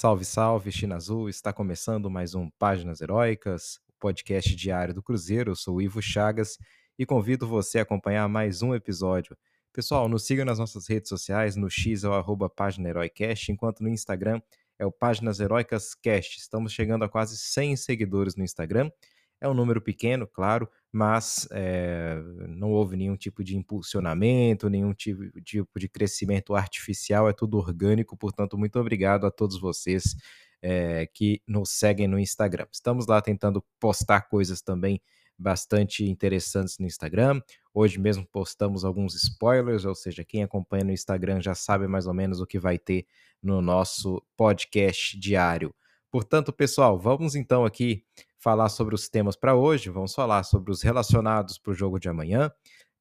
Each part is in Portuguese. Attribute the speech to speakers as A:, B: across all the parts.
A: Salve, salve, China Azul! Está começando mais um Páginas Heróicas, podcast diário do Cruzeiro. Eu sou o Ivo Chagas e convido você a acompanhar mais um episódio. Pessoal, nos siga nas nossas redes sociais, no X é o Página Heroicast, enquanto no Instagram é o Páginas Heroicas Cast. Estamos chegando a quase 100 seguidores no Instagram. É um número pequeno, claro, mas é, não houve nenhum tipo de impulsionamento, nenhum tipo, tipo, de crescimento artificial, é tudo orgânico. Portanto, muito obrigado a todos vocês é, que nos seguem no Instagram. Estamos lá tentando postar coisas também bastante interessantes no Instagram. Hoje mesmo postamos alguns spoilers, ou seja, quem acompanha no Instagram já sabe mais ou menos o que vai ter no nosso podcast diário. Portanto, pessoal, vamos então aqui falar sobre os temas para hoje. Vamos falar sobre os relacionados para o jogo de amanhã,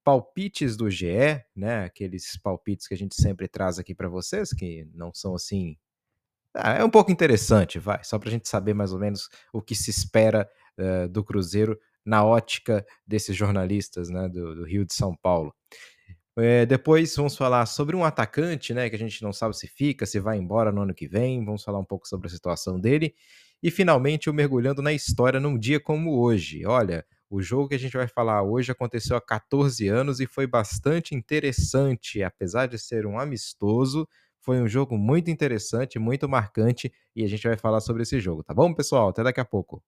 A: palpites do GE, né? Aqueles palpites que a gente sempre traz aqui para vocês, que não são assim. Ah, é um pouco interessante, vai, só para a gente saber mais ou menos o que se espera uh, do Cruzeiro na ótica desses jornalistas né, do, do Rio de São Paulo. É, depois vamos falar sobre um atacante, né? Que a gente não sabe se fica, se vai embora no ano que vem. Vamos falar um pouco sobre a situação dele. E finalmente, o mergulhando na história num dia como hoje. Olha, o jogo que a gente vai falar hoje aconteceu há 14 anos e foi bastante interessante, apesar de ser um amistoso. Foi um jogo muito interessante, muito marcante, e a gente vai falar sobre esse jogo, tá bom, pessoal? Até daqui a pouco.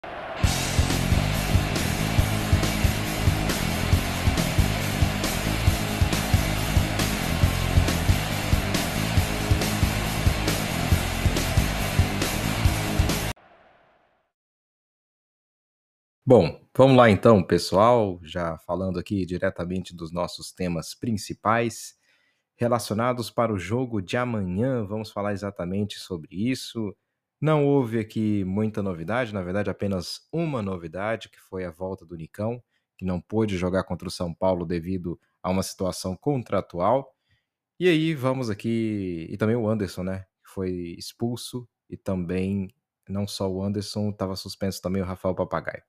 A: Bom, vamos lá então, pessoal, já falando aqui diretamente dos nossos temas principais relacionados para o jogo de amanhã. Vamos falar exatamente sobre isso. Não houve aqui muita novidade, na verdade, apenas uma novidade, que foi a volta do Nicão, que não pôde jogar contra o São Paulo devido a uma situação contratual. E aí vamos aqui. E também o Anderson, né? Que foi expulso e também não só o Anderson, estava suspenso também o Rafael Papagaio.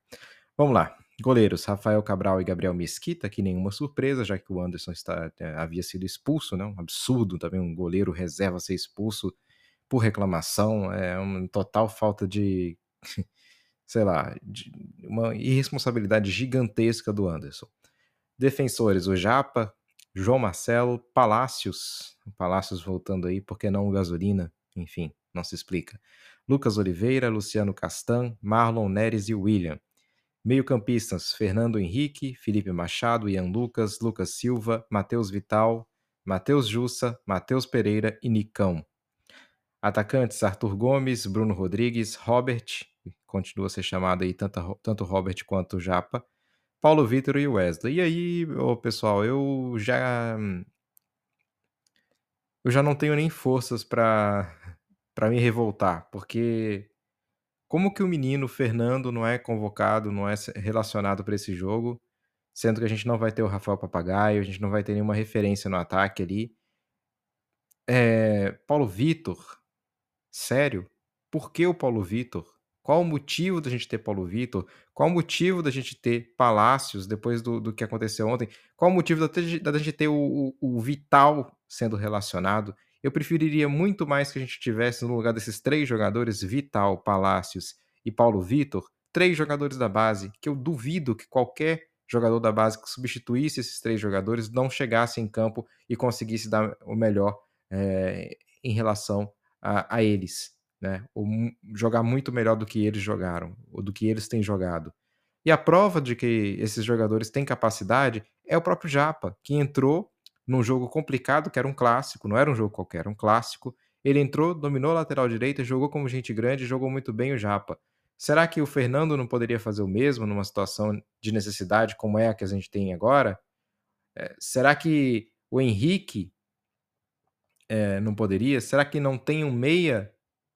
A: Vamos lá. Goleiros, Rafael Cabral e Gabriel Mesquita, que nenhuma surpresa, já que o Anderson está, é, havia sido expulso, né? Um absurdo também um goleiro reserva ser expulso por reclamação, é uma total falta de, sei lá, de uma irresponsabilidade gigantesca do Anderson. Defensores, o Japa, João Marcelo, Palácios, Palácios voltando aí, porque não o Gasolina, enfim, não se explica. Lucas Oliveira, Luciano Castan, Marlon Neres e William. Meio-campistas: Fernando Henrique, Felipe Machado, Ian Lucas, Lucas Silva, Matheus Vital, Matheus Jussa, Matheus Pereira e Nicão. Atacantes: Arthur Gomes, Bruno Rodrigues, Robert, continua a ser chamado aí tanto, tanto Robert quanto Japa, Paulo Vitor e Wesley. E aí, ô, pessoal, eu já eu já não tenho nem forças para para me revoltar, porque como que o menino Fernando não é convocado, não é relacionado para esse jogo, sendo que a gente não vai ter o Rafael Papagaio, a gente não vai ter nenhuma referência no ataque ali. É, Paulo Vitor, sério? Por que o Paulo Vitor? Qual o motivo da gente ter Paulo Vitor? Qual o motivo da gente ter Palácios depois do, do que aconteceu ontem? Qual o motivo da, da gente ter o, o, o Vital sendo relacionado? Eu preferiria muito mais que a gente tivesse no lugar desses três jogadores, Vital, Palácios e Paulo Vitor, três jogadores da base, que eu duvido que qualquer jogador da base que substituísse esses três jogadores não chegasse em campo e conseguisse dar o melhor é, em relação a, a eles, né? Ou jogar muito melhor do que eles jogaram, ou do que eles têm jogado. E a prova de que esses jogadores têm capacidade é o próprio Japa, que entrou num jogo complicado, que era um clássico, não era um jogo qualquer, um clássico. Ele entrou, dominou a lateral direita, jogou como gente grande, jogou muito bem o Japa. Será que o Fernando não poderia fazer o mesmo numa situação de necessidade como é a que a gente tem agora? É, será que o Henrique é, não poderia? Será que não tem um meia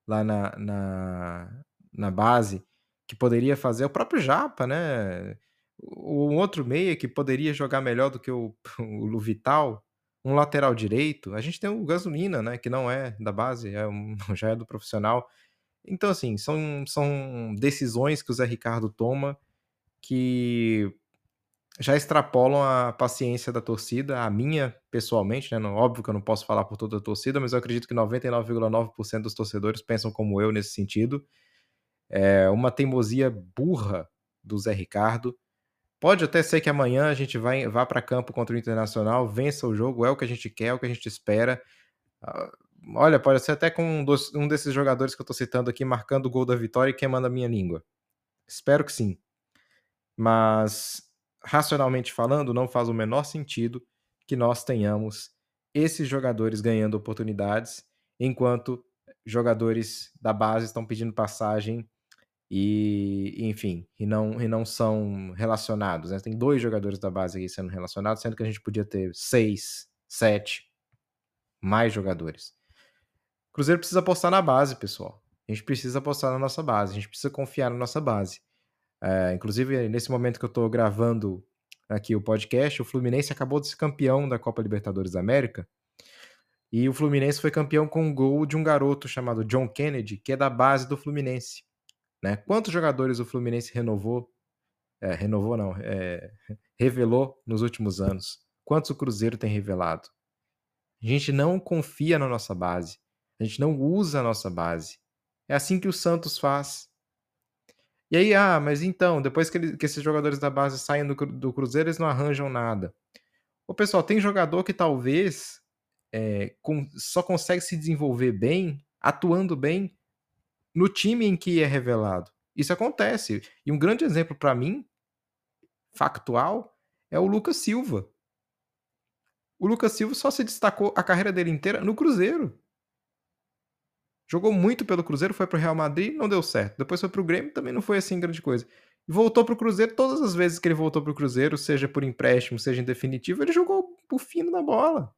A: lá na, na, na base que poderia fazer? O próprio Japa, né? um outro meia que poderia jogar melhor do que o, o Luvital, um lateral direito. A gente tem o Gasolina, né? Que não é da base, é um, já é do profissional. Então, assim, são, são decisões que o Zé Ricardo toma que já extrapolam a paciência da torcida, a minha pessoalmente, né? Óbvio que eu não posso falar por toda a torcida, mas eu acredito que 99,9% dos torcedores pensam como eu nesse sentido. É uma teimosia burra do Zé Ricardo. Pode até ser que amanhã a gente vai, vá para campo contra o Internacional, vença o jogo, é o que a gente quer, é o que a gente espera. Uh, olha, pode ser até com um, dos, um desses jogadores que eu estou citando aqui marcando o gol da vitória e queimando a minha língua. Espero que sim. Mas racionalmente falando, não faz o menor sentido que nós tenhamos esses jogadores ganhando oportunidades, enquanto jogadores da base estão pedindo passagem e, enfim, e não, e não são relacionados. Né? Tem dois jogadores da base aqui sendo relacionados, sendo que a gente podia ter seis, sete, mais jogadores. O Cruzeiro precisa apostar na base, pessoal. A gente precisa apostar na nossa base, a gente precisa confiar na nossa base. É, inclusive, nesse momento que eu estou gravando aqui o podcast, o Fluminense acabou de ser campeão da Copa Libertadores da América. E o Fluminense foi campeão com um gol de um garoto chamado John Kennedy, que é da base do Fluminense. Né? Quantos jogadores o Fluminense renovou? É, renovou não, é, revelou nos últimos anos? Quantos o Cruzeiro tem revelado? A gente não confia na nossa base. A gente não usa a nossa base. É assim que o Santos faz. E aí, ah, mas então, depois que, ele, que esses jogadores da base saem do, do, Cruzeiro, eles não arranjam nada. O pessoal, tem jogador que talvez é, com, só consegue se desenvolver bem, atuando bem, no time em que é revelado. Isso acontece. E um grande exemplo para mim, factual, é o Lucas Silva. O Lucas Silva só se destacou a carreira dele inteira no Cruzeiro. Jogou muito pelo Cruzeiro, foi pro Real Madrid, não deu certo. Depois foi pro Grêmio, também não foi assim grande coisa. Voltou pro Cruzeiro, todas as vezes que ele voltou pro Cruzeiro, seja por empréstimo, seja em definitivo, ele jogou o fino da bola.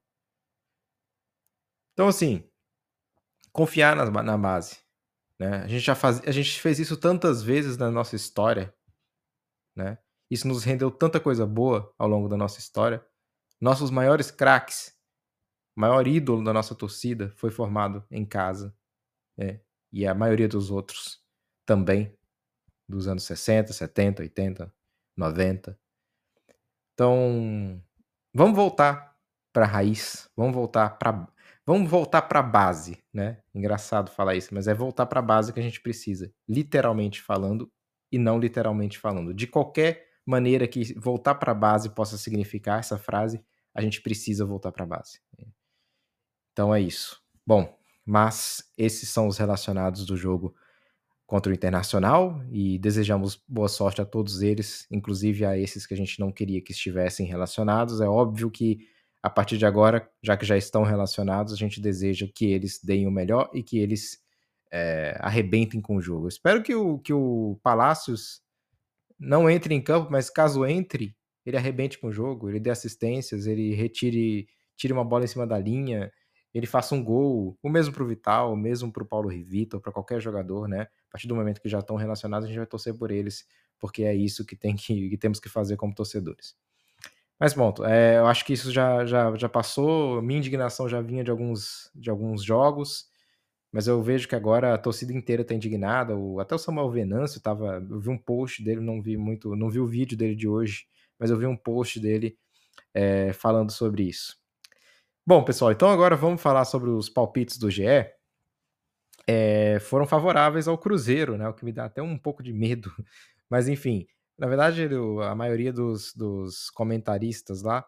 A: Então, assim, confiar na, na base. Né? A, gente já faz, a gente fez isso tantas vezes na nossa história. Né? Isso nos rendeu tanta coisa boa ao longo da nossa história. Nossos maiores craques, maior ídolo da nossa torcida foi formado em casa é, e a maioria dos outros também, dos anos 60, 70, 80, 90. Então, vamos voltar para a raiz, vamos voltar para vamos voltar para a base, né? Engraçado falar isso, mas é voltar para a base que a gente precisa, literalmente falando e não literalmente falando. De qualquer maneira que voltar para a base possa significar essa frase, a gente precisa voltar para a base. Então é isso. Bom, mas esses são os relacionados do jogo contra o Internacional e desejamos boa sorte a todos eles, inclusive a esses que a gente não queria que estivessem relacionados. É óbvio que a partir de agora, já que já estão relacionados, a gente deseja que eles deem o melhor e que eles é, arrebentem com o jogo. Espero que o, que o Palácios não entre em campo, mas caso entre, ele arrebente com o jogo, ele dê assistências, ele retire tire uma bola em cima da linha, ele faça um gol, o mesmo para o Vital, o mesmo para o Paulo Rivito, para qualquer jogador, né? A partir do momento que já estão relacionados, a gente vai torcer por eles, porque é isso que, tem que, que temos que fazer como torcedores. Mas pronto, é, eu acho que isso já, já, já passou, minha indignação já vinha de alguns, de alguns jogos, mas eu vejo que agora a torcida inteira está indignada, o, até o Samuel Venâncio tava, eu vi um post dele, não vi muito, não vi o vídeo dele de hoje, mas eu vi um post dele é, falando sobre isso. Bom, pessoal, então agora vamos falar sobre os palpites do GE. É, foram favoráveis ao Cruzeiro, né? O que me dá até um pouco de medo. Mas enfim, na verdade, a maioria dos, dos comentaristas lá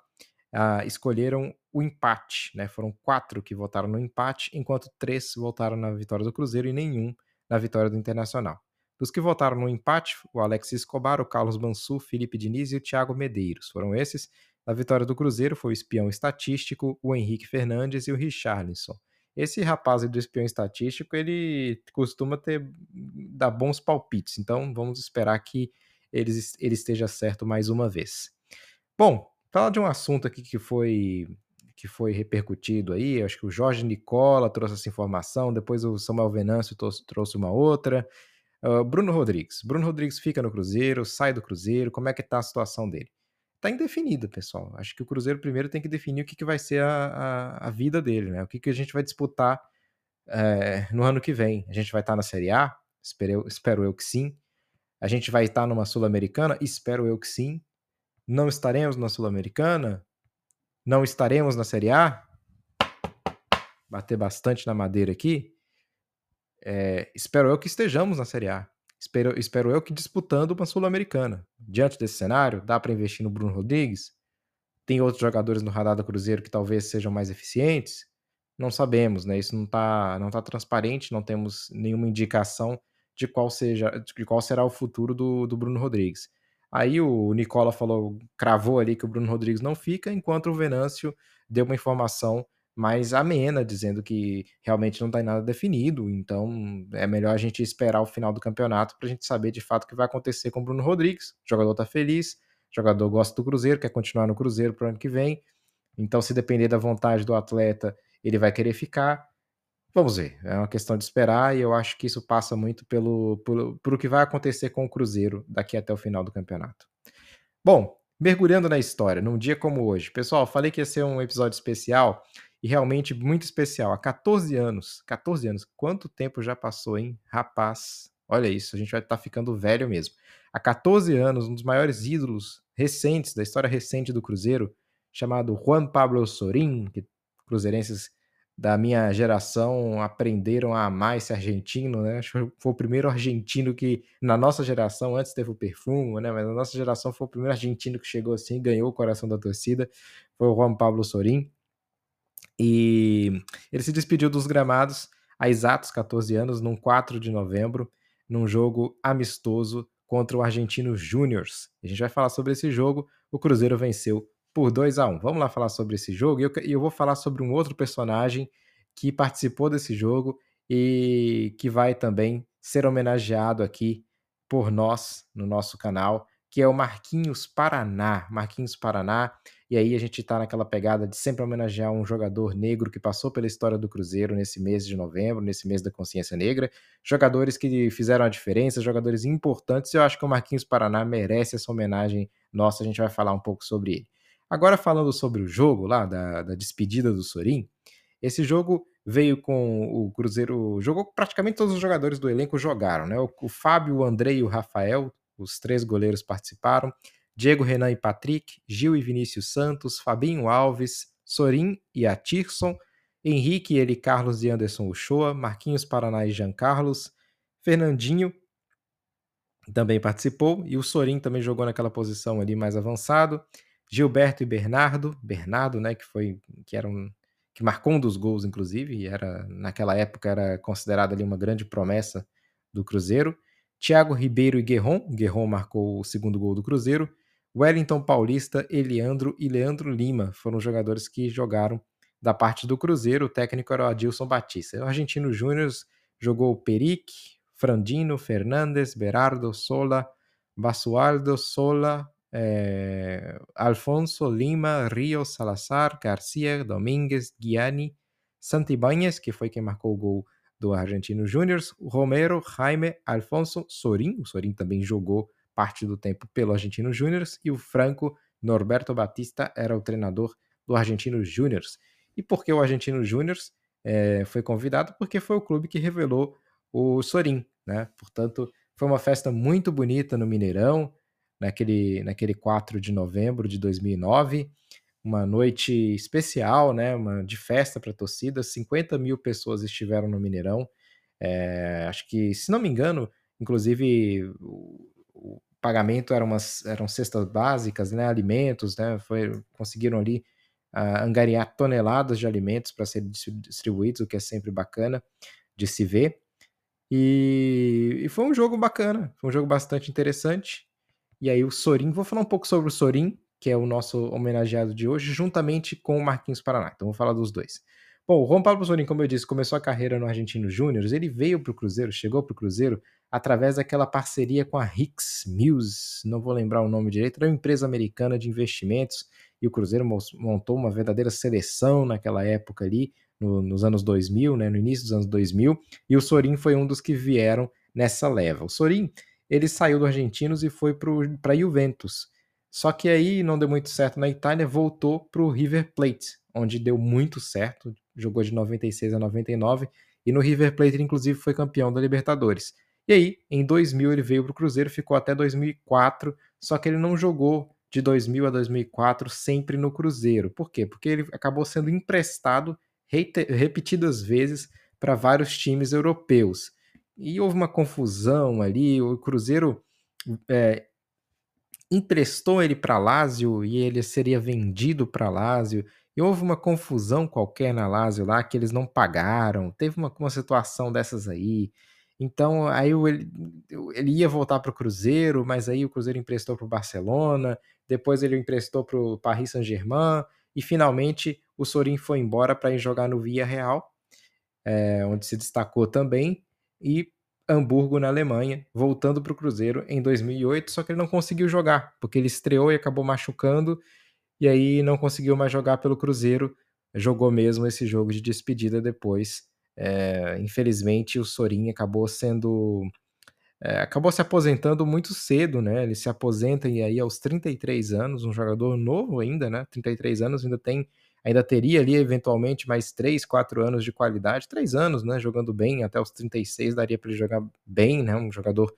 A: ah, escolheram o empate, né? Foram quatro que votaram no empate, enquanto três votaram na vitória do Cruzeiro e nenhum na vitória do Internacional. Dos que votaram no empate, o Alex Escobar, o Carlos Mansur, Felipe Diniz e o Thiago Medeiros foram esses. A vitória do Cruzeiro foi o espião estatístico, o Henrique Fernandes e o Richarlison. Esse rapaz do espião estatístico, ele costuma ter dar bons palpites, então vamos esperar que ele, ele esteja certo mais uma vez. Bom, falar de um assunto aqui que foi que foi repercutido aí, acho que o Jorge Nicola trouxe essa informação, depois o Samuel Venâncio trouxe uma outra. Uh, Bruno Rodrigues. Bruno Rodrigues fica no Cruzeiro, sai do Cruzeiro, como é que tá a situação dele? tá indefinido, pessoal. Acho que o Cruzeiro primeiro tem que definir o que, que vai ser a, a, a vida dele, né? O que, que a gente vai disputar é, no ano que vem. A gente vai estar tá na Série A? Espero, espero eu que sim. A gente vai estar numa Sul-Americana? Espero eu que sim. não estaremos na Sul-Americana? Não estaremos na Série A? Bater bastante na madeira aqui. É, espero eu que estejamos na Série A. Espero, espero eu que disputando uma Sul-Americana. Diante desse cenário, dá para investir no Bruno Rodrigues? Tem outros jogadores no radar do Cruzeiro que talvez sejam mais eficientes? Não sabemos, né? Isso não está não tá transparente, não temos nenhuma indicação de qual seja de qual será o futuro do, do Bruno Rodrigues. Aí o Nicola falou, cravou ali que o Bruno Rodrigues não fica, enquanto o Venâncio deu uma informação mais amena, dizendo que realmente não está nada definido, então é melhor a gente esperar o final do campeonato para a gente saber de fato o que vai acontecer com o Bruno Rodrigues. O jogador está feliz, o jogador gosta do Cruzeiro, quer continuar no Cruzeiro para o ano que vem, então se depender da vontade do atleta, ele vai querer ficar. Vamos ver, é uma questão de esperar e eu acho que isso passa muito pelo, pelo, pelo que vai acontecer com o Cruzeiro daqui até o final do campeonato. Bom, mergulhando na história, num dia como hoje. Pessoal, falei que ia ser um episódio especial e realmente muito especial. Há 14 anos, 14 anos, quanto tempo já passou, hein? Rapaz, olha isso, a gente vai estar tá ficando velho mesmo. Há 14 anos, um dos maiores ídolos recentes, da história recente do Cruzeiro, chamado Juan Pablo Sorin, que cruzeirenses da minha geração aprenderam a amar esse argentino, né? Acho que foi o primeiro argentino que, na nossa geração, antes teve o perfume, né? Mas na nossa geração foi o primeiro argentino que chegou assim, ganhou o coração da torcida, foi o Juan Pablo Sorin. E ele se despediu dos gramados há exatos 14 anos, num 4 de novembro, num jogo amistoso contra o Argentino Júniors. A gente vai falar sobre esse jogo. O Cruzeiro venceu por 2 a 1 Vamos lá falar sobre esse jogo. E eu, eu vou falar sobre um outro personagem que participou desse jogo e que vai também ser homenageado aqui por nós no nosso canal, que é o Marquinhos Paraná. Marquinhos Paraná e aí a gente está naquela pegada de sempre homenagear um jogador negro que passou pela história do Cruzeiro nesse mês de novembro, nesse mês da consciência negra. Jogadores que fizeram a diferença, jogadores importantes. Eu acho que o Marquinhos Paraná merece essa homenagem nossa. A gente vai falar um pouco sobre ele. Agora, falando sobre o jogo lá, da, da despedida do Sorin, esse jogo veio com o Cruzeiro. Jogou praticamente todos os jogadores do elenco jogaram, né? O, o Fábio, o André e o Rafael, os três goleiros participaram. Diego Renan e Patrick, Gil e Vinícius Santos, Fabinho Alves, Sorin e Atirson, Henrique, ele, Carlos e Anderson Uchoa, Marquinhos Paraná e Jean Carlos, Fernandinho também participou e o Sorin também jogou naquela posição ali mais avançado. Gilberto e Bernardo, Bernardo, né, que foi que era um que marcou um dos gols inclusive, e era naquela época era considerado ali uma grande promessa do Cruzeiro. Thiago Ribeiro e Guerron, Guerron marcou o segundo gol do Cruzeiro. Wellington Paulista, Eliandro e Leandro Lima foram jogadores que jogaram da parte do Cruzeiro. O técnico era o Adilson Batista. O Argentino Júnior jogou Peric, Frandino, Fernandes, Berardo, Sola, Basualdo, Sola, eh, Alfonso, Lima, Rio, Salazar, Garcia, Domingues, Guiani, Santibáñez, que foi quem marcou o gol do Argentino Júnior, Romero, Jaime, Alfonso, Sorin, o Sorin também jogou parte do tempo pelo Argentino Júnior e o Franco Norberto Batista era o treinador do Argentino Júnior. E por que o Argentino Júnior é, foi convidado? Porque foi o clube que revelou o Sorin, né? Portanto, foi uma festa muito bonita no Mineirão, naquele, naquele 4 de novembro de 2009, uma noite especial, né? Uma de festa para a torcida, 50 mil pessoas estiveram no Mineirão. É, acho que, se não me engano, inclusive o pagamento eram, umas, eram cestas básicas, né, alimentos, né, foi, conseguiram ali uh, angariar toneladas de alimentos para serem distribuídos, o que é sempre bacana de se ver. E, e, foi um jogo bacana, foi um jogo bastante interessante. E aí o Sorin, vou falar um pouco sobre o Sorin, que é o nosso homenageado de hoje, juntamente com o Marquinhos Paraná. Então vou falar dos dois. Bom, o Juan Pablo Sorin, como eu disse, começou a carreira no Argentino Júnior, ele veio para o Cruzeiro, chegou para o Cruzeiro através daquela parceria com a Hicks Mills, não vou lembrar o nome direito, era uma empresa americana de investimentos e o Cruzeiro montou uma verdadeira seleção naquela época ali, no, nos anos 2000, né, no início dos anos 2000, e o Sorin foi um dos que vieram nessa leva. O Sorin, ele saiu do Argentinos e foi para Juventus. Só que aí não deu muito certo na Itália, voltou para o River Plate, onde deu muito certo, jogou de 96 a 99, e no River Plate ele inclusive foi campeão da Libertadores. E aí, em 2000 ele veio para o Cruzeiro, ficou até 2004, só que ele não jogou de 2000 a 2004 sempre no Cruzeiro. Por quê? Porque ele acabou sendo emprestado repetidas vezes para vários times europeus. E houve uma confusão ali, o Cruzeiro é, emprestou ele para Lazio e ele seria vendido para Lazio. E houve uma confusão qualquer na Lazio lá que eles não pagaram. Teve uma, uma situação dessas aí. Então, aí ele, ele ia voltar para o Cruzeiro, mas aí o Cruzeiro emprestou para o Barcelona, depois ele emprestou para o Paris Saint-Germain, e finalmente o Sorin foi embora para ir jogar no Villarreal, é, onde se destacou também, e Hamburgo, na Alemanha, voltando para o Cruzeiro em 2008, só que ele não conseguiu jogar, porque ele estreou e acabou machucando, e aí não conseguiu mais jogar pelo Cruzeiro, jogou mesmo esse jogo de despedida depois. É, infelizmente, o Sorin acabou sendo. É, acabou se aposentando muito cedo, né? Ele se aposenta e aí aos 33 anos, um jogador novo ainda, né? 33 anos ainda tem ainda teria ali eventualmente mais 3, 4 anos de qualidade, 3 anos, né, jogando bem, até os 36 daria para ele jogar bem, né, um jogador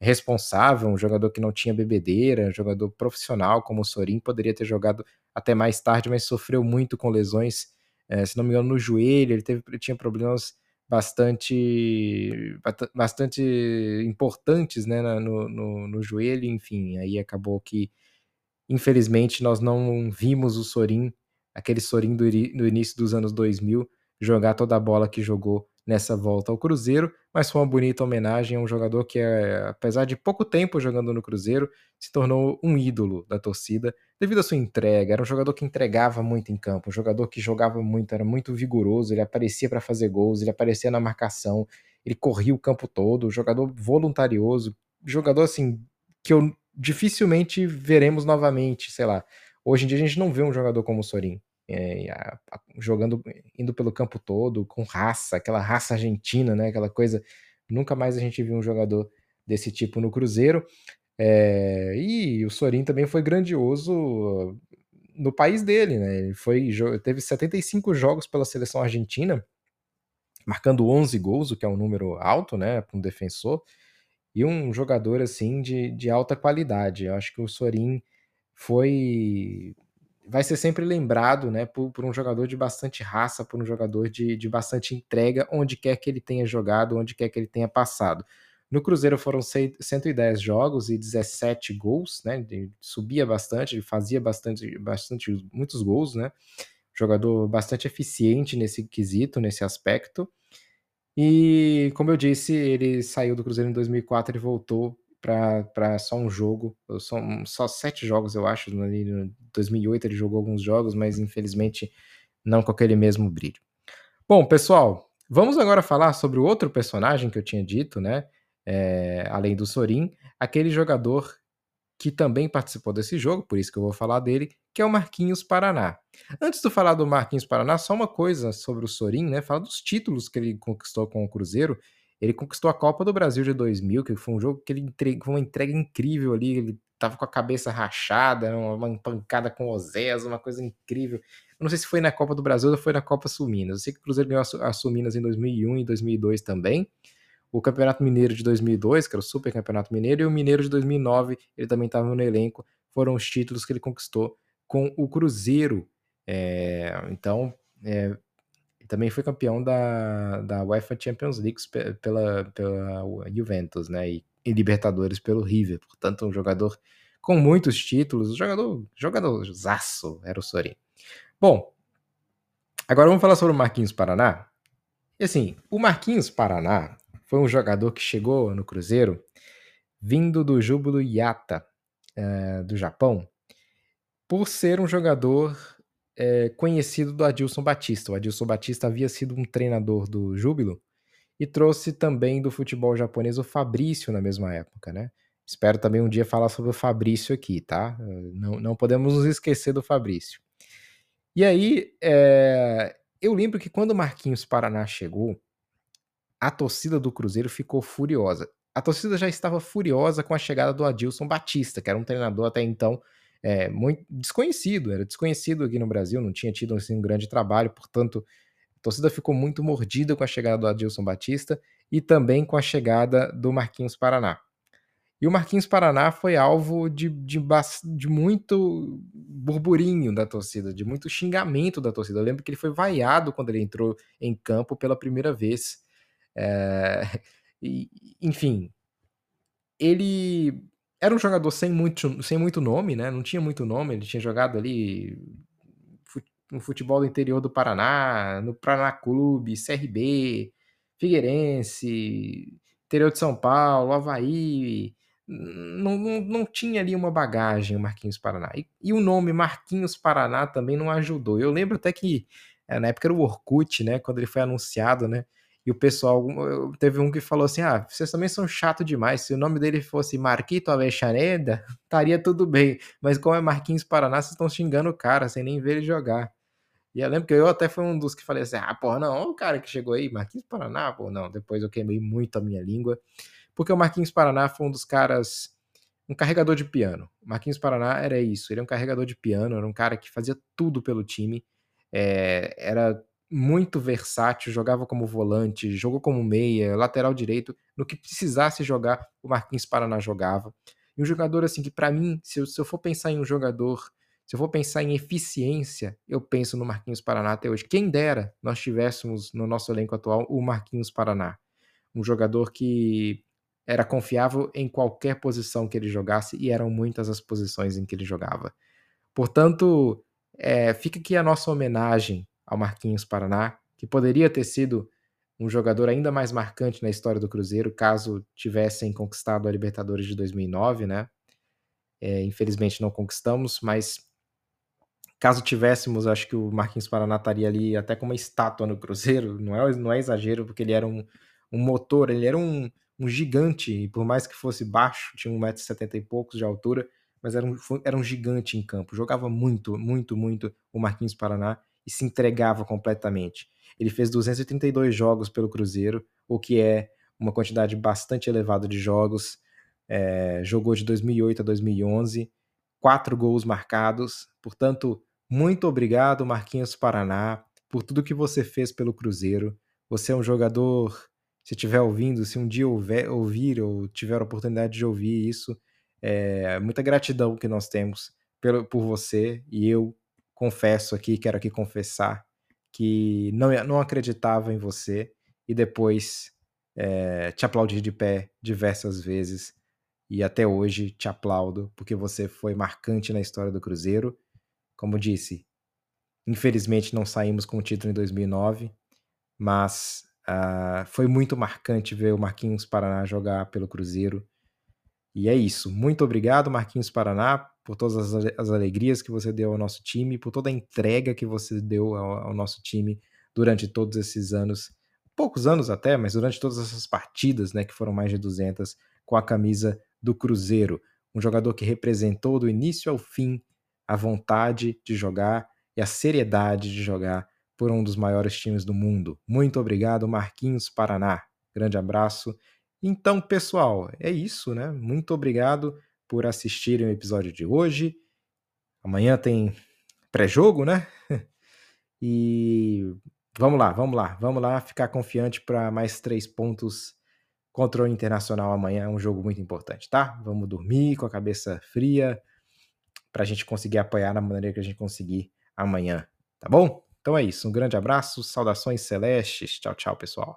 A: responsável, um jogador que não tinha bebedeira, um jogador profissional como o Sorin, poderia ter jogado até mais tarde, mas sofreu muito com lesões, é, se não me engano, no joelho, ele, teve, ele tinha problemas bastante bastante importantes né, no, no, no joelho, enfim, aí acabou que infelizmente nós não vimos o Sorin aquele Sorin do início dos anos 2000, jogar toda a bola que jogou nessa volta ao Cruzeiro, mas foi uma bonita homenagem a um jogador que, é, apesar de pouco tempo jogando no Cruzeiro, se tornou um ídolo da torcida devido à sua entrega. Era um jogador que entregava muito em campo, um jogador que jogava muito, era muito vigoroso, ele aparecia para fazer gols, ele aparecia na marcação, ele corria o campo todo, um jogador voluntarioso, jogador assim que eu dificilmente veremos novamente, sei lá. Hoje em dia a gente não vê um jogador como o Sorin é, jogando, indo pelo campo todo, com raça, aquela raça argentina, né? Aquela coisa. Nunca mais a gente viu um jogador desse tipo no Cruzeiro. É, e o Sorin também foi grandioso no país dele, né? Ele foi, teve 75 jogos pela seleção argentina, marcando 11 gols, o que é um número alto, né, para um defensor, e um jogador assim de, de alta qualidade. Eu acho que o Sorin foi vai ser sempre lembrado né, por, por, um jogador de bastante raça, por um jogador de, de bastante entrega, onde quer que ele tenha jogado, onde quer que ele tenha passado. No Cruzeiro foram 110 jogos e 17 gols, né? Ele subia bastante, ele fazia bastante, bastante, muitos gols, né? Jogador bastante eficiente nesse quesito, nesse aspecto. E, como eu disse, ele saiu do Cruzeiro em 2004 e voltou para só um jogo. São só sete jogos, eu acho. Em 2008 ele jogou alguns jogos, mas infelizmente não com aquele mesmo brilho. Bom, pessoal, vamos agora falar sobre o outro personagem que eu tinha dito, né? É, além do Sorin, aquele jogador que também participou desse jogo, por isso que eu vou falar dele, que é o Marquinhos Paraná. Antes de falar do Marquinhos Paraná, só uma coisa sobre o Sorin, né? Falar dos títulos que ele conquistou com o Cruzeiro. Ele conquistou a Copa do Brasil de 2000, que foi um jogo que ele entregou uma entrega incrível ali. Ele tava com a cabeça rachada, uma pancada com o Zés, uma coisa incrível. Eu não sei se foi na Copa do Brasil ou foi na Copa Sul Minas. Eu sei que o Cruzeiro ganhou a Sul Minas em 2001 e 2002 também. O Campeonato Mineiro de 2002, que era o Super Campeonato Mineiro, e o Mineiro de 2009, ele também estava no elenco. Foram os títulos que ele conquistou com o Cruzeiro. É, então, é, também foi campeão da, da UEFA Champions League pela, pela Juventus, né? E, e Libertadores pelo River. Portanto, um jogador com muitos títulos, jogador, jogador zaço era o Sorin. Bom, agora vamos falar sobre o Marquinhos Paraná. E assim, o Marquinhos Paraná foi um jogador que chegou no Cruzeiro vindo do Júbilo Yata, uh, do Japão, por ser um jogador é, conhecido do Adilson Batista. O Adilson Batista havia sido um treinador do Júbilo e trouxe também do futebol japonês o Fabrício na mesma época, né? Espero também um dia falar sobre o Fabrício aqui, tá? Não, não podemos nos esquecer do Fabrício. E aí, é, eu lembro que quando o Marquinhos Paraná chegou, a torcida do Cruzeiro ficou furiosa. A torcida já estava furiosa com a chegada do Adilson Batista, que era um treinador até então é, muito desconhecido, era desconhecido aqui no Brasil, não tinha tido assim, um grande trabalho, portanto, a torcida ficou muito mordida com a chegada do Adilson Batista e também com a chegada do Marquinhos Paraná. E o Marquinhos Paraná foi alvo de, de, de, muito burburinho da torcida, de muito xingamento da torcida. Eu lembro que ele foi vaiado quando ele entrou em campo pela primeira vez. É, e, enfim, ele era um jogador sem muito, sem muito nome, né? Não tinha muito nome, ele tinha jogado ali no futebol do interior do Paraná, no Paraná Clube, CRB, Figueirense, interior de São Paulo, Havaí, não, não, não tinha ali uma bagagem o Marquinhos Paraná. E, e, o nome Marquinhos Paraná também não ajudou. Eu lembro até que é, na época era o Orkut, né? Quando ele foi anunciado, né? E o pessoal, teve um que falou assim: ah, vocês também são chato demais. Se o nome dele fosse Marquito Avexareda, estaria tudo bem. Mas como é Marquinhos Paraná, vocês estão xingando o cara sem nem ver ele jogar. E eu lembro que eu até fui um dos que falei assim: ah, porra, não, o cara que chegou aí, Marquinhos Paraná, pô, não. Depois eu queimei muito a minha língua porque o Marquinhos Paraná foi um dos caras, um carregador de piano. O Marquinhos Paraná era isso, ele é um carregador de piano, era um cara que fazia tudo pelo time, é, era muito versátil, jogava como volante, jogou como meia, lateral direito, no que precisasse jogar, o Marquinhos Paraná jogava. E um jogador assim que para mim, se eu, se eu for pensar em um jogador se eu for pensar em eficiência, eu penso no Marquinhos Paraná até hoje. Quem dera nós tivéssemos no nosso elenco atual o Marquinhos Paraná. Um jogador que era confiável em qualquer posição que ele jogasse e eram muitas as posições em que ele jogava. Portanto, é, fica aqui a nossa homenagem ao Marquinhos Paraná, que poderia ter sido um jogador ainda mais marcante na história do Cruzeiro, caso tivessem conquistado a Libertadores de 2009, né? É, infelizmente não conquistamos, mas caso tivéssemos, acho que o Marquinhos Paraná estaria ali até com uma estátua no Cruzeiro, não é, não é exagero, porque ele era um, um motor, ele era um, um gigante, e por mais que fosse baixo, tinha 1,70m e poucos de altura, mas era um, era um gigante em campo. Jogava muito, muito, muito o Marquinhos Paraná e se entregava completamente. Ele fez 232 jogos pelo Cruzeiro, o que é uma quantidade bastante elevada de jogos. É, jogou de 2008 a 2011, quatro gols marcados. Portanto, muito obrigado, Marquinhos Paraná, por tudo que você fez pelo Cruzeiro. Você é um jogador se estiver ouvindo, se um dia houver, ouvir ou tiver a oportunidade de ouvir isso, é muita gratidão que nós temos pelo, por você e eu confesso aqui, quero aqui confessar que não, não acreditava em você e depois é, te aplaudi de pé diversas vezes e até hoje te aplaudo porque você foi marcante na história do Cruzeiro. Como disse, infelizmente não saímos com o título em 2009, mas Uh, foi muito marcante ver o Marquinhos Paraná jogar pelo Cruzeiro. E é isso. Muito obrigado, Marquinhos Paraná, por todas as, as alegrias que você deu ao nosso time, por toda a entrega que você deu ao, ao, nosso time durante todos esses anos. Poucos anos até, mas durante todas essas partidas, né, que foram mais de 200, com a camisa do Cruzeiro. Um jogador que representou do início ao fim a vontade de jogar e a seriedade de jogar por um dos maiores times do mundo. Muito obrigado, Marquinhos Paraná. Grande abraço. Então, pessoal, é isso, né? Muito obrigado por assistirem o episódio de hoje. Amanhã tem pré-jogo, né? E vamos lá, vamos lá, vamos lá ficar confiante para mais três pontos contra o Internacional amanhã. É um jogo muito importante, tá? Vamos dormir com a cabeça fria para a gente conseguir apoiar na maneira que a gente conseguir amanhã, tá bom? Então é isso. Um grande abraço, saudações celestes. Tchau, tchau, pessoal.